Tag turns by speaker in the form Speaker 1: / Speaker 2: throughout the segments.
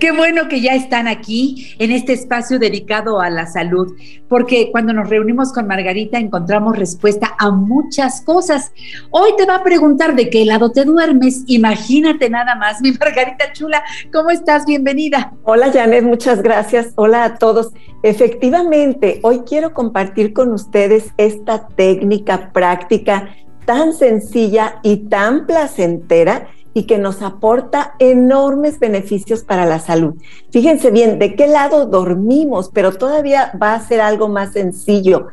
Speaker 1: Qué bueno que ya están aquí en este espacio dedicado a la salud, porque cuando nos reunimos con Margarita encontramos respuesta a muchas cosas. Hoy te va a preguntar de qué lado te duermes. Imagínate nada más, mi Margarita chula, ¿cómo estás? Bienvenida.
Speaker 2: Hola Janet, muchas gracias. Hola a todos. Efectivamente, hoy quiero compartir con ustedes esta técnica práctica tan sencilla y tan placentera y que nos aporta enormes beneficios para la salud. Fíjense bien, de qué lado dormimos, pero todavía va a ser algo más sencillo.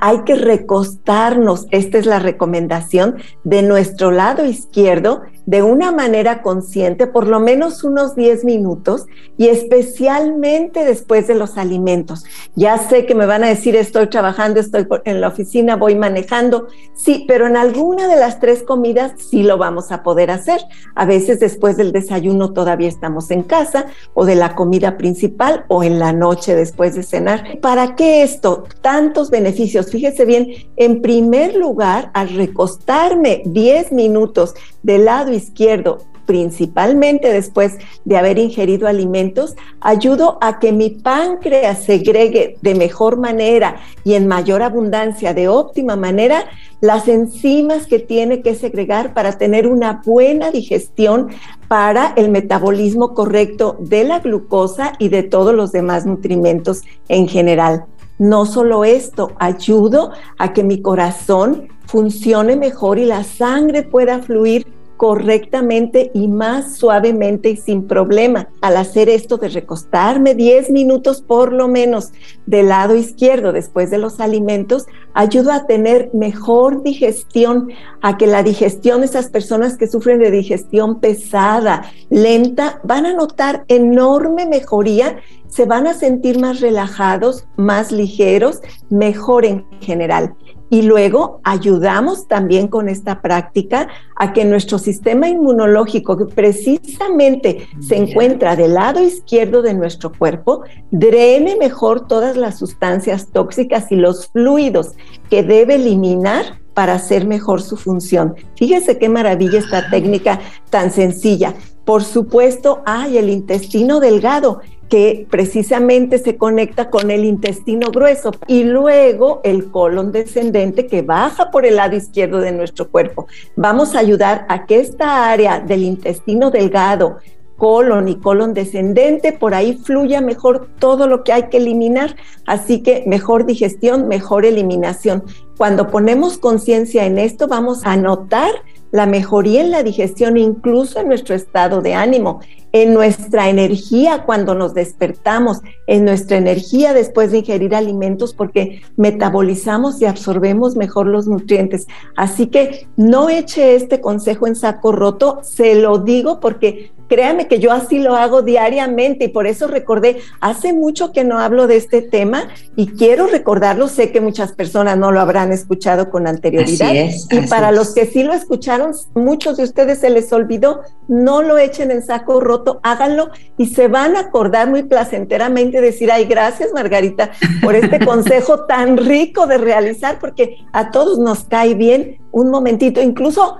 Speaker 2: Hay que recostarnos, esta es la recomendación, de nuestro lado izquierdo de una manera consciente, por lo menos unos 10 minutos y especialmente después de los alimentos. Ya sé que me van a decir, estoy trabajando, estoy en la oficina, voy manejando. Sí, pero en alguna de las tres comidas sí lo vamos a poder hacer. A veces después del desayuno todavía estamos en casa o de la comida principal o en la noche después de cenar. ¿Para qué esto? Tantos beneficios. Fíjese bien, en primer lugar, al recostarme 10 minutos del lado izquierdo, principalmente después de haber ingerido alimentos, ayudo a que mi páncreas segregue de mejor manera y en mayor abundancia, de óptima manera, las enzimas que tiene que segregar para tener una buena digestión para el metabolismo correcto de la glucosa y de todos los demás nutrimentos en general. No solo esto, ayudo a que mi corazón funcione mejor y la sangre pueda fluir correctamente y más suavemente y sin problema. Al hacer esto de recostarme 10 minutos por lo menos del lado izquierdo después de los alimentos, ayuda a tener mejor digestión, a que la digestión, esas personas que sufren de digestión pesada, lenta, van a notar enorme mejoría, se van a sentir más relajados, más ligeros, mejor en general. Y luego ayudamos también con esta práctica a que nuestro sistema inmunológico, que precisamente se encuentra del lado izquierdo de nuestro cuerpo, drene mejor todas las sustancias tóxicas y los fluidos que debe eliminar para hacer mejor su función. Fíjese qué maravilla esta técnica tan sencilla. Por supuesto, hay el intestino delgado que precisamente se conecta con el intestino grueso y luego el colon descendente que baja por el lado izquierdo de nuestro cuerpo. Vamos a ayudar a que esta área del intestino delgado, colon y colon descendente, por ahí fluya mejor todo lo que hay que eliminar. Así que mejor digestión, mejor eliminación. Cuando ponemos conciencia en esto, vamos a notar la mejoría en la digestión, incluso en nuestro estado de ánimo en nuestra energía cuando nos despertamos, en nuestra energía después de ingerir alimentos porque metabolizamos y absorbemos mejor los nutrientes. Así que no eche este consejo en saco roto, se lo digo porque créame que yo así lo hago diariamente y por eso recordé, hace mucho que no hablo de este tema y quiero recordarlo, sé que muchas personas no lo habrán escuchado con anterioridad y para los que sí lo escucharon, muchos de ustedes se les olvidó, no lo echen en saco roto háganlo y se van a acordar muy placenteramente decir, ay, gracias Margarita por este consejo tan rico de realizar, porque a todos nos cae bien un momentito, incluso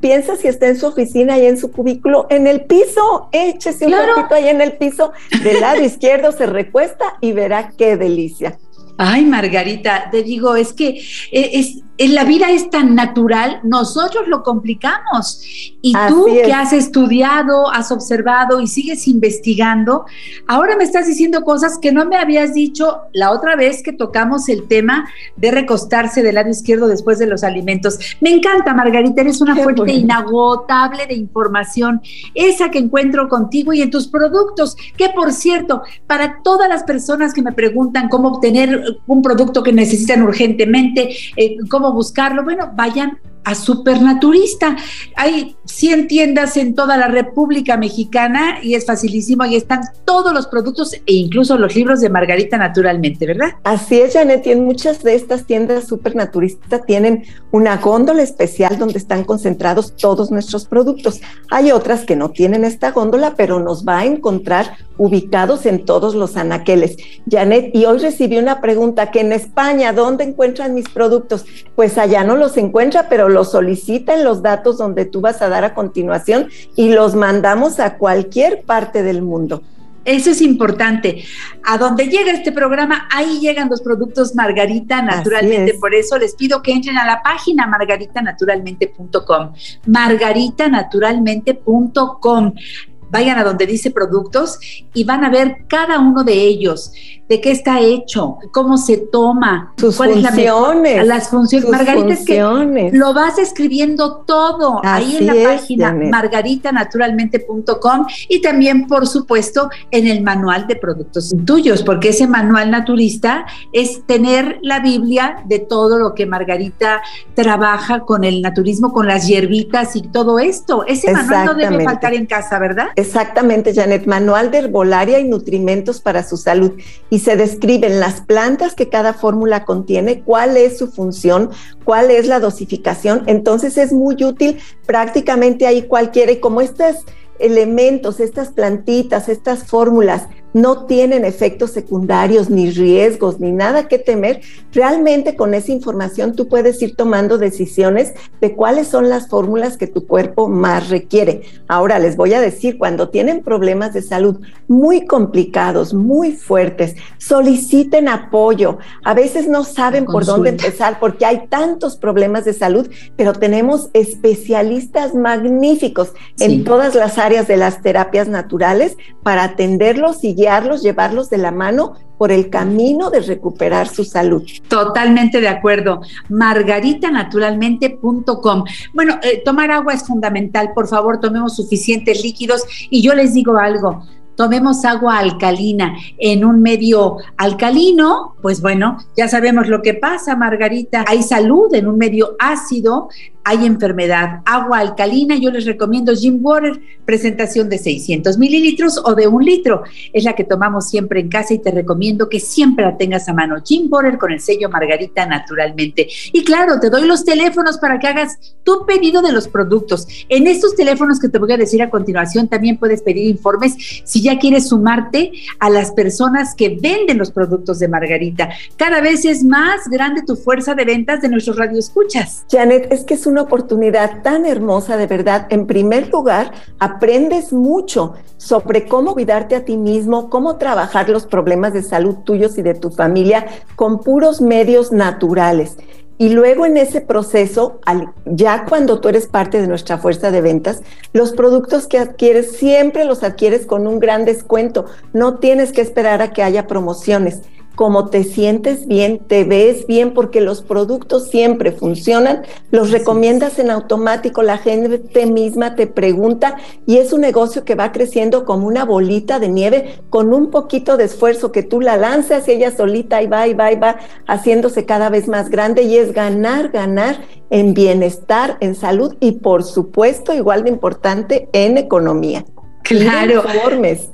Speaker 2: piensa si está en su oficina y en su cubículo, en el piso, échese un ratito ahí en el piso, del lado izquierdo se recuesta y verá qué delicia.
Speaker 1: Ay, Margarita, te digo, es que eh, es, la vida es tan natural, nosotros lo complicamos. Y tú que has estudiado, has observado y sigues investigando, ahora me estás diciendo cosas que no me habías dicho la otra vez que tocamos el tema de recostarse del lado izquierdo después de los alimentos. Me encanta, Margarita, eres una fuente inagotable de información, esa que encuentro contigo y en tus productos, que por cierto, para todas las personas que me preguntan cómo obtener un producto que necesitan urgentemente, eh, cómo buscarlo, bueno, vayan a Supernaturista. Hay 100 tiendas en toda la República Mexicana y es facilísimo. Ahí están todos los productos e incluso los libros de Margarita naturalmente, ¿verdad?
Speaker 2: Así es, Janet. Y en muchas de estas tiendas Supernaturista tienen una góndola especial donde están concentrados todos nuestros productos. Hay otras que no tienen esta góndola, pero nos va a encontrar ubicados en todos los anaqueles. Janet, y hoy recibí una pregunta que en España, ¿dónde encuentran mis productos? Pues allá no los encuentra, pero los solicita en los datos donde tú vas a dar a continuación y los mandamos a cualquier parte del mundo.
Speaker 1: Eso es importante. A donde llega este programa, ahí llegan los productos Margarita naturalmente. Por eso les pido que entren a la página margaritanaturalmente.com. Margaritanaturalmente.com vayan a donde dice productos y van a ver cada uno de ellos, de qué está hecho, cómo se toma,
Speaker 2: sus funciones,
Speaker 1: las funciones. Margarita, es que lo vas escribiendo todo ahí en la página margaritanaturalmente.com y también, por supuesto, en el manual de productos tuyos, porque ese manual naturista es tener la Biblia de todo lo que Margarita trabaja con el naturismo, con las hierbitas y todo esto. Ese manual no debe faltar en casa, ¿verdad?
Speaker 2: Exactamente, Janet, manual de herbolaria y nutrimentos para su salud. Y se describen las plantas que cada fórmula contiene, cuál es su función, cuál es la dosificación. Entonces es muy útil prácticamente ahí cualquiera. Y como estos elementos, estas plantitas, estas fórmulas no tienen efectos secundarios, ni riesgos, ni nada que temer, realmente con esa información tú puedes ir tomando decisiones de cuáles son las fórmulas que tu cuerpo más requiere. Ahora les voy a decir, cuando tienen problemas de salud muy complicados, muy fuertes, soliciten apoyo. A veces no saben por dónde empezar porque hay tantos problemas de salud, pero tenemos especialistas magníficos en todas las áreas de las terapias naturales para atenderlos y guiarlos, llevarlos de la mano por el camino de recuperar su salud.
Speaker 1: Totalmente de acuerdo. Margaritanaturalmente.com. Bueno, eh, tomar agua es fundamental. Por favor, tomemos suficientes líquidos. Y yo les digo algo, tomemos agua alcalina en un medio alcalino, pues bueno, ya sabemos lo que pasa, Margarita. Hay salud en un medio ácido, hay enfermedad. Agua alcalina, yo les recomiendo Jim Water, presentación de 600 mililitros o de un litro. Es la que tomamos siempre en casa y te recomiendo que siempre la tengas a mano. Jim Water con el sello Margarita naturalmente. Y claro, te doy los teléfonos para que hagas tu pedido de los productos. En estos teléfonos que te voy a decir a continuación, también puedes pedir informes si ya quieres sumarte a las personas que venden los productos de Margarita. Cada vez es más grande tu fuerza de ventas de nuestros radioescuchas.
Speaker 2: Janet, es que es un oportunidad tan hermosa, de verdad. En primer lugar, aprendes mucho sobre cómo cuidarte a ti mismo, cómo trabajar los problemas de salud tuyos y de tu familia con puros medios naturales. Y luego en ese proceso, ya cuando tú eres parte de nuestra fuerza de ventas, los productos que adquieres siempre los adquieres con un gran descuento. No tienes que esperar a que haya promociones como te sientes bien, te ves bien, porque los productos siempre funcionan, los recomiendas en automático, la gente misma te pregunta y es un negocio que va creciendo como una bolita de nieve con un poquito de esfuerzo que tú la lanzas y ella solita y va y va y va haciéndose cada vez más grande y es ganar, ganar en bienestar, en salud y por supuesto, igual de importante, en economía.
Speaker 1: Claro. Informes.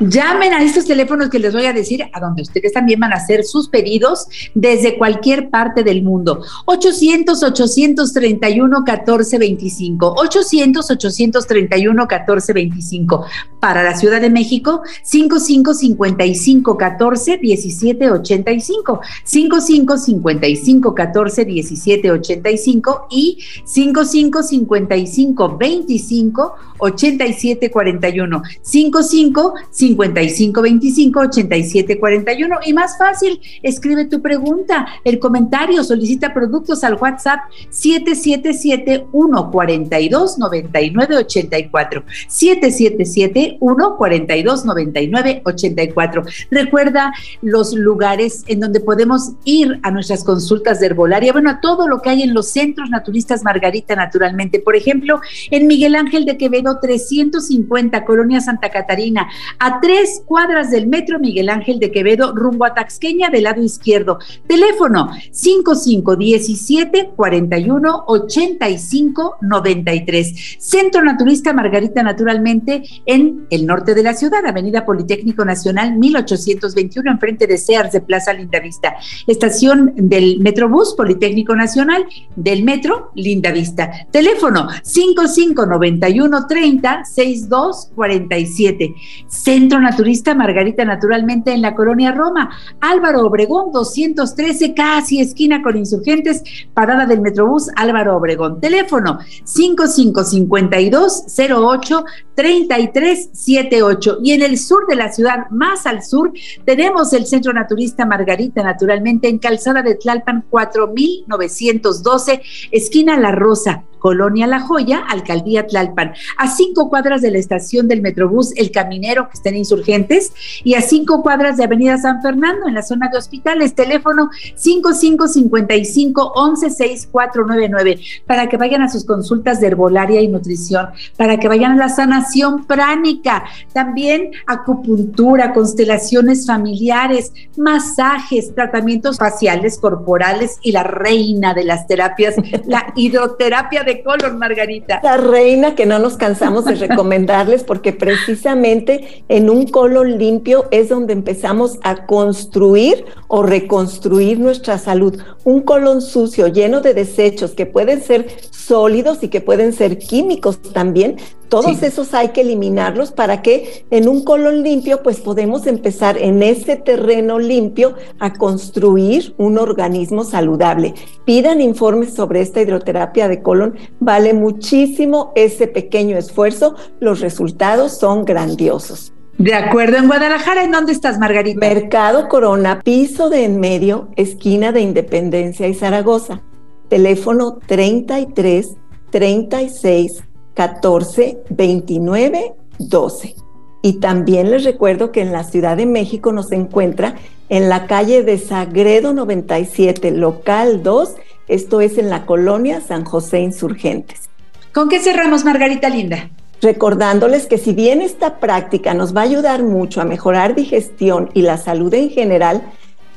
Speaker 1: Llamen a estos teléfonos que les voy a decir, a donde ustedes también van a hacer sus pedidos desde cualquier parte del mundo. 800-831-1425. 800-831-1425. Para la Ciudad de México, 55-55-14-1785. 55-55-14-1785 y 55-55-25-8741. 55 55 25 87 41 y más fácil, escribe tu pregunta, el comentario, solicita productos al WhatsApp 777 142 99 84 777 142 99 84. Recuerda los lugares en donde podemos ir a nuestras consultas de herbolaria, bueno, a todo lo que hay en los centros naturistas Margarita naturalmente. Por ejemplo, en Miguel Ángel de Quevedo 350 colonia Santa Catarina, a tres cuadras del metro Miguel Ángel de Quevedo, rumbo a Taxqueña del lado izquierdo. Teléfono 5517 41 85 93. Centro Naturista Margarita Naturalmente en el norte de la ciudad, Avenida Politécnico Nacional 1821, enfrente de Sears de Plaza Lindavista. Estación del Metrobús Politécnico Nacional del Metro Lindavista. Teléfono 5591 30 62 47. Centro Naturista Margarita Naturalmente en la colonia Roma. Álvaro Obregón 213, casi esquina con insurgentes, parada del Metrobús Álvaro Obregón. Teléfono 5552 08 3378. Y en el sur de la ciudad, más al sur, tenemos el Centro Naturista Margarita, naturalmente en Calzada de Tlalpan 4912, esquina La Rosa. Colonia La Joya, Alcaldía Tlalpan, a cinco cuadras de la estación del Metrobús El Caminero, que estén insurgentes, y a cinco cuadras de Avenida San Fernando, en la zona de hospitales, teléfono 5555-116499, para que vayan a sus consultas de herbolaria y nutrición, para que vayan a la sanación pránica, también acupuntura, constelaciones familiares, masajes, tratamientos faciales, corporales y la reina de las terapias, la hidroterapia de color, Margarita.
Speaker 2: La reina que no nos cansamos de recomendarles porque precisamente en un colon limpio es donde empezamos a construir o reconstruir nuestra salud. Un colon sucio, lleno de desechos que pueden ser sólidos y que pueden ser químicos también, todos esos hay que eliminarlos para que en un colon limpio pues podemos empezar en ese terreno limpio a construir un organismo saludable. Pidan informes sobre esta hidroterapia de colon, vale muchísimo ese pequeño esfuerzo, los resultados son grandiosos.
Speaker 1: De acuerdo, en Guadalajara, ¿en dónde estás, Margarita?
Speaker 2: Mercado Corona, piso de en medio, esquina de Independencia y Zaragoza. Teléfono 33 36 14 29 12. Y también les recuerdo que en la Ciudad de México nos encuentra en la calle de Sagredo 97, local 2, esto es en la colonia San José Insurgentes.
Speaker 1: ¿Con qué cerramos, Margarita Linda?
Speaker 2: Recordándoles que si bien esta práctica nos va a ayudar mucho a mejorar digestión y la salud en general,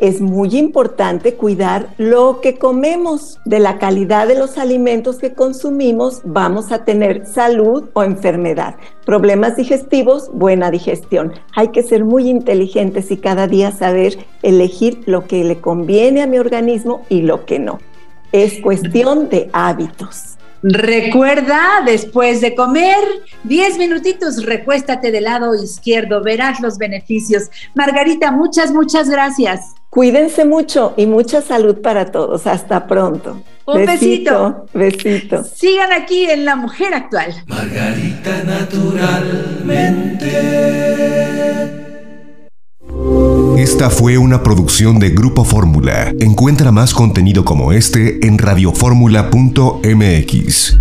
Speaker 2: es muy importante cuidar lo que comemos. De la calidad de los alimentos que consumimos vamos a tener salud o enfermedad. Problemas digestivos, buena digestión. Hay que ser muy inteligentes y cada día saber elegir lo que le conviene a mi organismo y lo que no. Es cuestión de hábitos.
Speaker 1: Recuerda, después de comer, 10 minutitos, recuéstate del lado izquierdo, verás los beneficios. Margarita, muchas, muchas gracias.
Speaker 2: Cuídense mucho y mucha salud para todos. Hasta pronto.
Speaker 1: Un besito.
Speaker 2: Besito.
Speaker 1: Sigan aquí en La Mujer Actual.
Speaker 3: Margarita naturalmente.
Speaker 4: Esta fue una producción de Grupo Fórmula. Encuentra más contenido como este en radioformula.mx.